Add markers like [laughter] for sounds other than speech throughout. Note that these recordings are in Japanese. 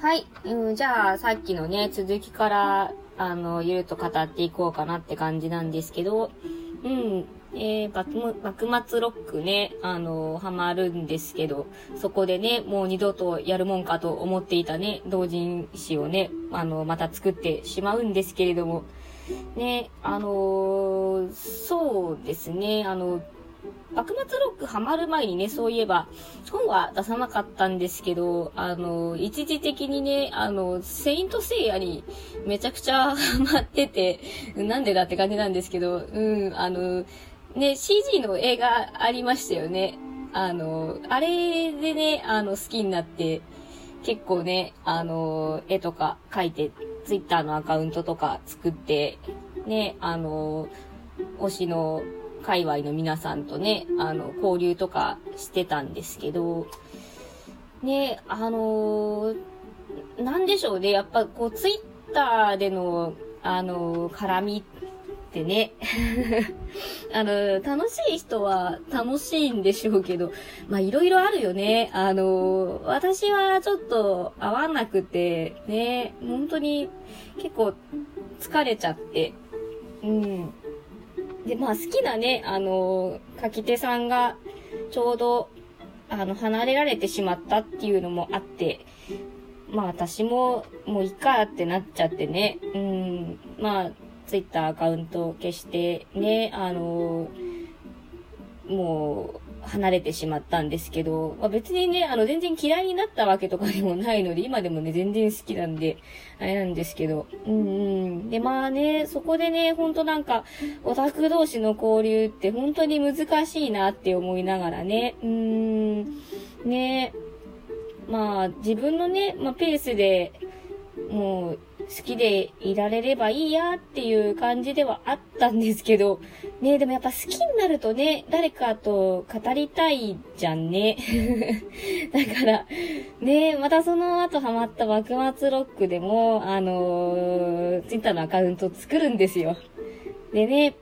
はい。うん、じゃあ、さっきのね、続きから、あの、ゆると語っていこうかなって感じなんですけど、うん、えー、幕末ロックね、あの、ハマるんですけど、そこでね、もう二度とやるもんかと思っていたね、同人誌をね、あの、また作ってしまうんですけれども、ね、あのー、そうですね、あの、幕末ロックハマる前にね、そういえば、本は出さなかったんですけど、あの、一時的にね、あの、セイントセイヤにめちゃくちゃ [laughs] ハマってて、なんでだって感じなんですけど、うん、あの、ね、CG の映画ありましたよね。あの、あれでね、あの、好きになって、結構ね、あの、絵とか描いて、ツイッターのアカウントとか作って、ね、あの、推しの界隈の皆さんとね、あの、交流とかしてたんですけど、ね、あのなんでしょうね、やっぱこう、ツイッターでの、あの絡みってね、[laughs] あの、楽しい人は楽しいんでしょうけど、まあいろいろあるよね。あの、私はちょっと合わなくて、ね、本当に結構疲れちゃって、うん。で、まあ好きなね、あの、書き手さんがちょうど、あの、離れられてしまったっていうのもあって、まあ私も、もういいかってなっちゃってね、うん、まあ、ツイッターアカウントを消してね、あのもう、離れてしまったんですけど、まあ、別にね、あの、全然嫌いになったわけとかでもないので、今でもね、全然好きなんで、あれなんですけど、うんうん。で、まあね、そこでね、ほんとなんか、オタク同士の交流って本当に難しいなって思いながらね、うーん、ね、まあ、自分のね、まあ、ペースで、もう、好きでいられればいいやっていう感じではあったんですけど、ねでもやっぱ好きになるとね、誰かと語りたいじゃんね。[laughs] だから、ねまたその後ハマった幕末ロックでも、あのー、ツイッターのアカウント作るんですよ。でね、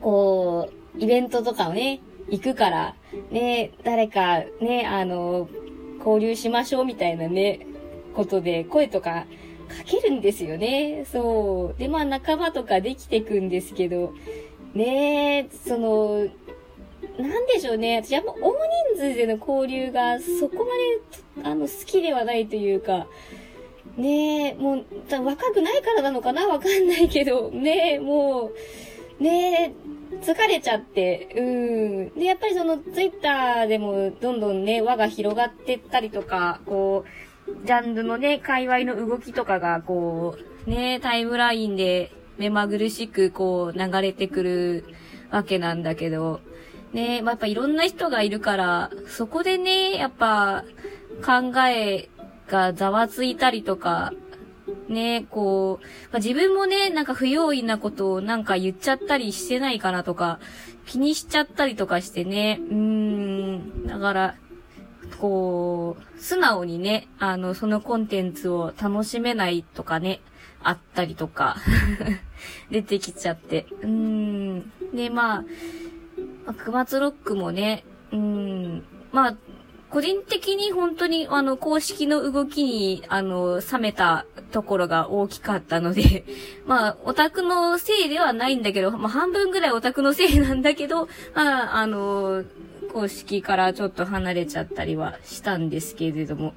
こう、イベントとかをね、行くから、ね誰かね、あのー、交流しましょうみたいなね、ことで声とかかけるんですよね。そう。で、まあ仲間とかできてくんですけど、ねえ、その、なんでしょうね。私、やっぱ大人数での交流がそこまで、あの、好きではないというか、ねえ、もう、若くないからなのかな？わかんないけど、ねえ、もう、ねえ、疲れちゃって、うん。で、やっぱりその、ツイッターでも、どんどんね、輪が広がってったりとか、こう、ジャンルのね、界隈の動きとかが、こう、ね、タイムラインで目まぐるしく、こう、流れてくるわけなんだけど、ね、まあ、やっぱいろんな人がいるから、そこでね、やっぱ、考えがざわついたりとか、ね、こう、まあ、自分もね、なんか不用意なことをなんか言っちゃったりしてないかなとか、気にしちゃったりとかしてね、うーん、だから、こう、素直にね、あの、そのコンテンツを楽しめないとかね、あったりとか [laughs] 出てきちゃって。うーん。で、まあ、熊津ロックもね、うーん、まあ、個人的に本当にあの公式の動きにあの冷めたところが大きかったので [laughs] まあオタクのせいではないんだけど、まあ半分ぐらいオタクのせいなんだけど、まああの公式からちょっと離れちゃったりはしたんですけれども。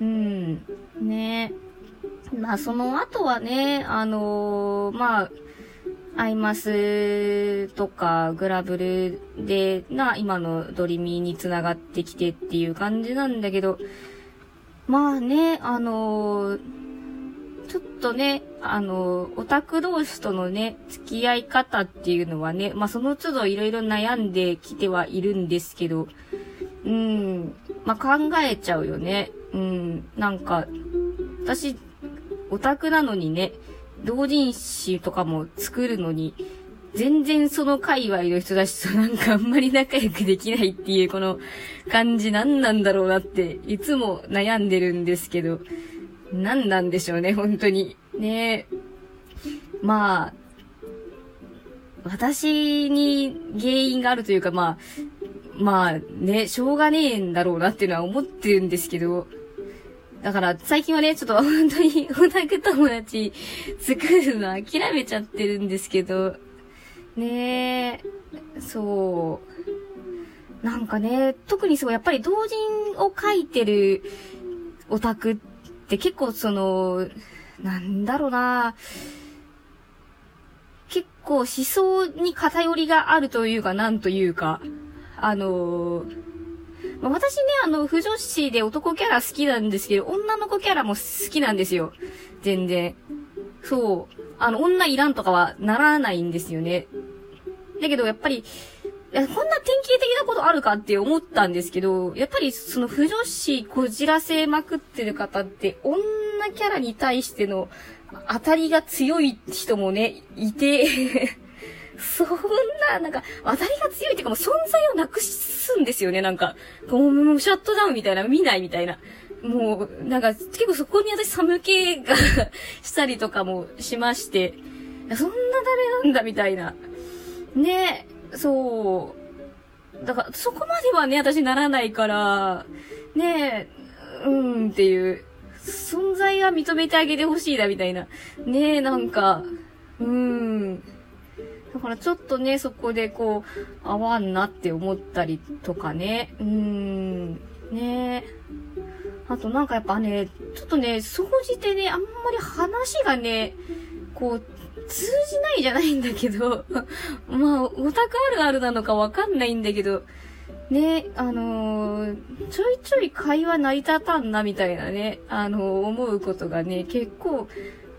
うん。ねまあ、その後はね、あのー、まあ、アイマスとかグラブルで、な、今のドリミーに繋がってきてっていう感じなんだけど、まあね、あのー、ちょっとね、あの、オタク同士とのね、付き合い方っていうのはね、まあその都度いろいろ悩んできてはいるんですけど、うん、まあ考えちゃうよね。うん、なんか、私、オタクなのにね、同人誌とかも作るのに、全然その界隈の人たちとなんかあんまり仲良くできないっていうこの感じ何なんだろうなっていつも悩んでるんですけど、何なんでしょうね、本当に。ねまあ、私に原因があるというか、まあ、まあね、しょうがねえんだろうなっていうのは思ってるんですけど、だから最近はね、ちょっと本当にオタク友達作るの諦めちゃってるんですけど、ねえ、そう。なんかね、特にそう、やっぱり同人を書いてるオタクっって結構その、なんだろうな結構思想に偏りがあるというか、なんというか、あのま、私ね、あの、不女子で男キャラ好きなんですけど、女の子キャラも好きなんですよ。全然。そう。あの、女いらんとかはならないんですよね。だけど、やっぱり、こんな典型的なことあるかって思ったんですけど、やっぱりその不女子こじらせまくってる方って、女キャラに対しての当たりが強い人もね、いて [laughs] そんな、なんか、当たりが強いっていうかもう存在をなくすんですよね、なんか。もう、もうシャットダウンみたいな、見ないみたいな。もう、なんか、結構そこに私寒気がしたりとかもしまして、そんな誰なんだみたいな。ね、そう。だから、そこまではね、私ならないから、ねえうん、っていう、存在は認めてあげてほしいな、みたいな。ねえなんか、うん。だからちょっとね、そこでこう、合わんなって思ったりとかね。うーん。ねあとなんかやっぱね、ちょっとね、総じてね、あんまり話がね、こう、通じないじゃないんだけど、[laughs] まあ、オタクあるあるなのかわかんないんだけど、ね、あのー、ちょいちょい会話成り立たんなみたいなね、あのー、思うことがね、結構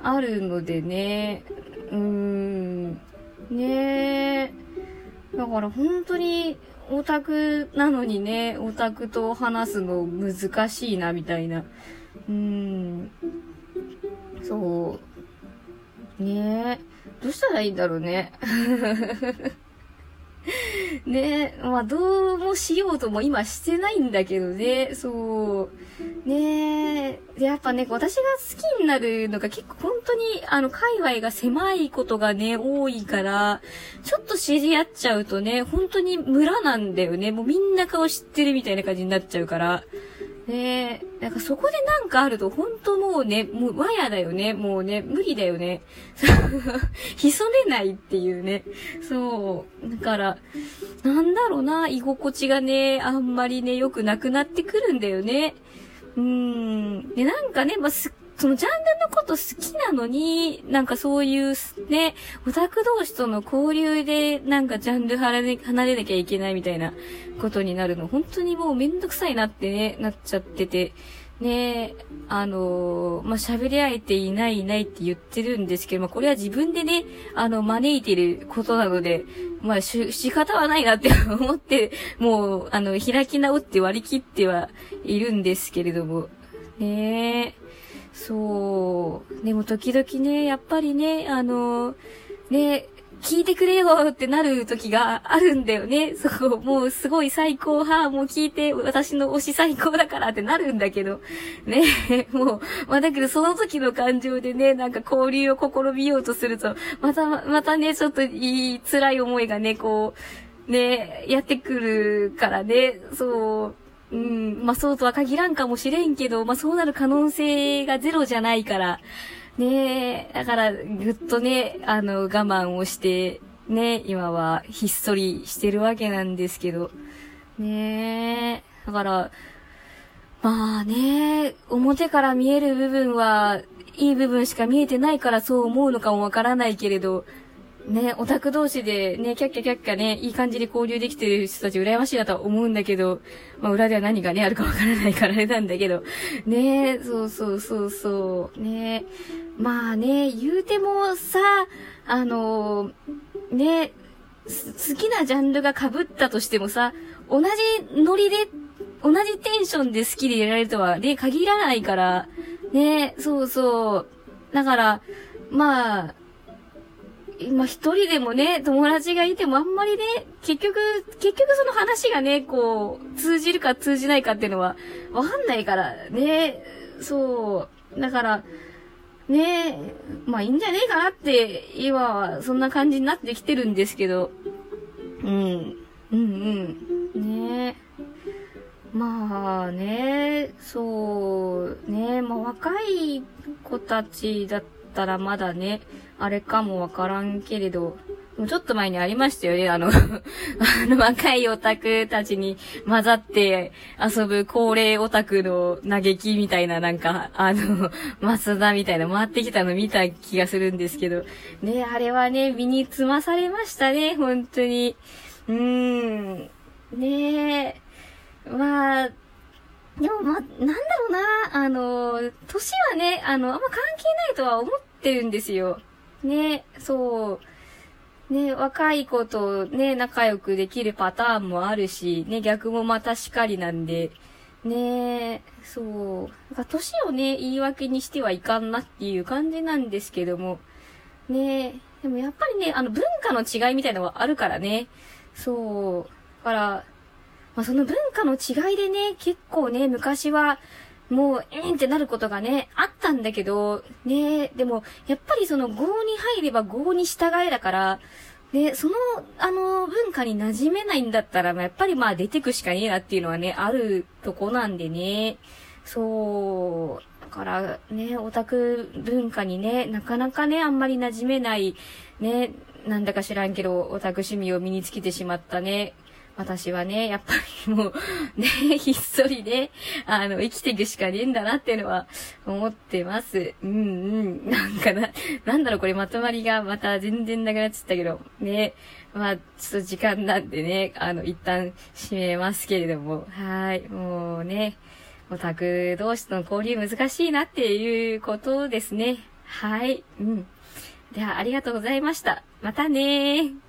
あるのでね、うーん、ね。だから本当にオタクなのにね、オタクと話すの難しいな、みたいな。うーん。そう。ねえ。どうしたらいいんだろうね。[laughs] ねえまあどうもしようとも今してないんだけどね、そう。ねえ、やっぱね、私が好きになるのが結構本当に、あの、界隈が狭いことがね、多いから、ちょっと知り合っちゃうとね、本当に村なんだよね。もうみんな顔知ってるみたいな感じになっちゃうから。ねえ、なんかそこでなんかあるとほんともうね、もう和やだよね。もうね、無理だよね。[laughs] 潜めないっていうね。そう。だから、なんだろうな、居心地がね、あんまりね、良くなくなってくるんだよね。うーん。で、なんかね、まあ、すそのジャンルのこと好きなのに、なんかそういうね、オタク同士との交流でなんかジャンル離れ離れなきゃいけないみたいなことになるの、本当にもうめんどくさいなってね、なっちゃってて、ねえあのー、まあ、喋り合えていないいないって言ってるんですけど、まあ、これは自分でね、あの、招いてることなので、まあ、し、仕方はないなって思って、もう、あの、開き直って割り切ってはいるんですけれども、ねえ。そう。でも時々ね、やっぱりね、あの、ね、聞いてくれよってなる時があるんだよね。そう、もうすごい最高派、もう聞いて、私の推し最高だからってなるんだけど、ね、もう、まあだけどその時の感情でね、なんか交流を試みようとすると、また、またね、ちょっといい、辛い思いがね、こう、ね、やってくるからね、そう、うん、まあそうとは限らんかもしれんけど、まあそうなる可能性がゼロじゃないから、ねえ、だからぐっとね、あの、我慢をして、ね、今はひっそりしてるわけなんですけど、ねえ、だから、まあね、表から見える部分は、いい部分しか見えてないからそう思うのかもわからないけれど、ね、オタク同士でね、キャッキャキャッキャね、いい感じに交流できてる人たち羨ましいなとは思うんだけど、まあ裏では何がね、あるかわからないからあれなんだけど、ね、そうそうそうそう、ね、まあね、言うてもさ、あの、ね、好きなジャンルが被ったとしてもさ、同じノリで、同じテンションで好きでいられるとはね、限らないから、ね、そうそう。だから、まあ、今一人でもね、友達がいてもあんまりね、結局、結局その話がね、こう、通じるか通じないかっていうのは、わかんないからね、そう。だから、ねまあいいんじゃねえかなって、今はそんな感じになってきてるんですけど、うん、うんうん、ね。まあね、そう、ねまあ若い子たちだったらまだね、あれかもわからんけれど、もうちょっと前にありましたよね、あの [laughs] あの若いオタクたちに混ざって遊ぶ高齢オタクの嘆きみたいななんか、あの、[laughs] マスダみたいな回ってきたの見た気がするんですけど、ね、あれはね、身につまされましたね、本当に。うーん。ねえ。まあ、でもま、な、年はね、あの、あんま関係ないとは思ってるんですよ。ね、そう。ね、若い子とね、仲良くできるパターンもあるし、ね、逆もまたしかりなんで、ねそう。なんか年をね、言い訳にしてはいかんなっていう感じなんですけども、ねでもやっぱりね、あの文化の違いみたいなのがあるからね、そう。だから、まあ、その文化の違いでね、結構ね、昔は、もう、えーんってなることがね、あったんだけど、ね、でも、やっぱりその、合に入れば合に従えだから、で、その、あの、文化に馴染めないんだったら、やっぱりまあ出てくしかねえなっていうのはね、あるとこなんでね。そう。だからね、オタク文化にね、なかなかね、あんまり馴染めない、ね、なんだか知らんけど、オタク趣味を身につけてしまったね、私はね、やっぱりもう、ね、[laughs] ひっそりね、あの、生きていくしかねえんだなっていうのは思ってます。うんうん。なんかな、なんだろう、これまとまりがまた全然なくなっちゃったけど、ね。まあ、ちょっと時間なんでね、あの、一旦締めますけれども、はい。もうね、オタク同士との交流難しいなっていうことですね。はい。うん。では、ありがとうございました。またねー。